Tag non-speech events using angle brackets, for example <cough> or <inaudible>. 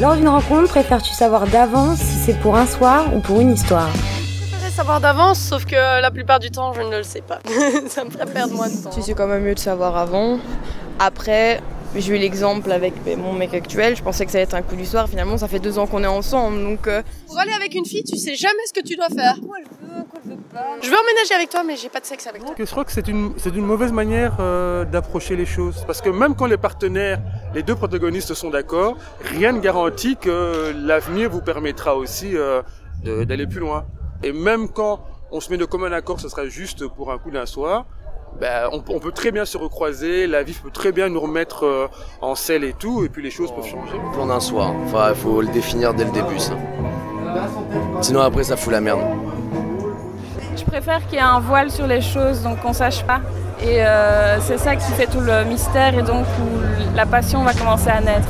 Lors d'une rencontre, préfères-tu savoir d'avance si c'est pour un soir ou pour une histoire? Savoir d'avance, sauf que la plupart du temps, je ne le sais pas. <laughs> ça me ferait perdre moins de temps. Si c'est quand même mieux de savoir avant. Après, j'ai eu l'exemple avec mon mec actuel, je pensais que ça allait être un coup du soir, finalement ça fait deux ans qu'on est ensemble, donc... euh, Pour aller avec une fille, tu sais jamais ce que tu dois faire. Quoi elle veut, quoi elle veut pas. Je veux emménager avec toi, mais j'ai pas de sexe avec toi. Je crois que c'est une, c'est une mauvaise manière euh, d'approcher les choses. Parce que même quand les partenaires, les deux protagonistes sont d'accord, rien ne garantit que l'avenir vous permettra aussi euh, d'aller plus loin. Et même quand on se met de commun accord, ce sera juste pour un coup d'un soir, ben, on, peut- on peut très bien se recroiser, la vie peut très bien nous remettre euh, en selle et tout, et puis les choses peuvent changer. Plan d'un soir. Enfin, il faut le définir dès le début, ça. Sinon, après, ça fout la merde. Je préfère qu'il y ait un voile sur les choses, donc qu'on sache pas. Et euh, c'est ça qui fait tout le mystère et donc où la passion va commencer à naître.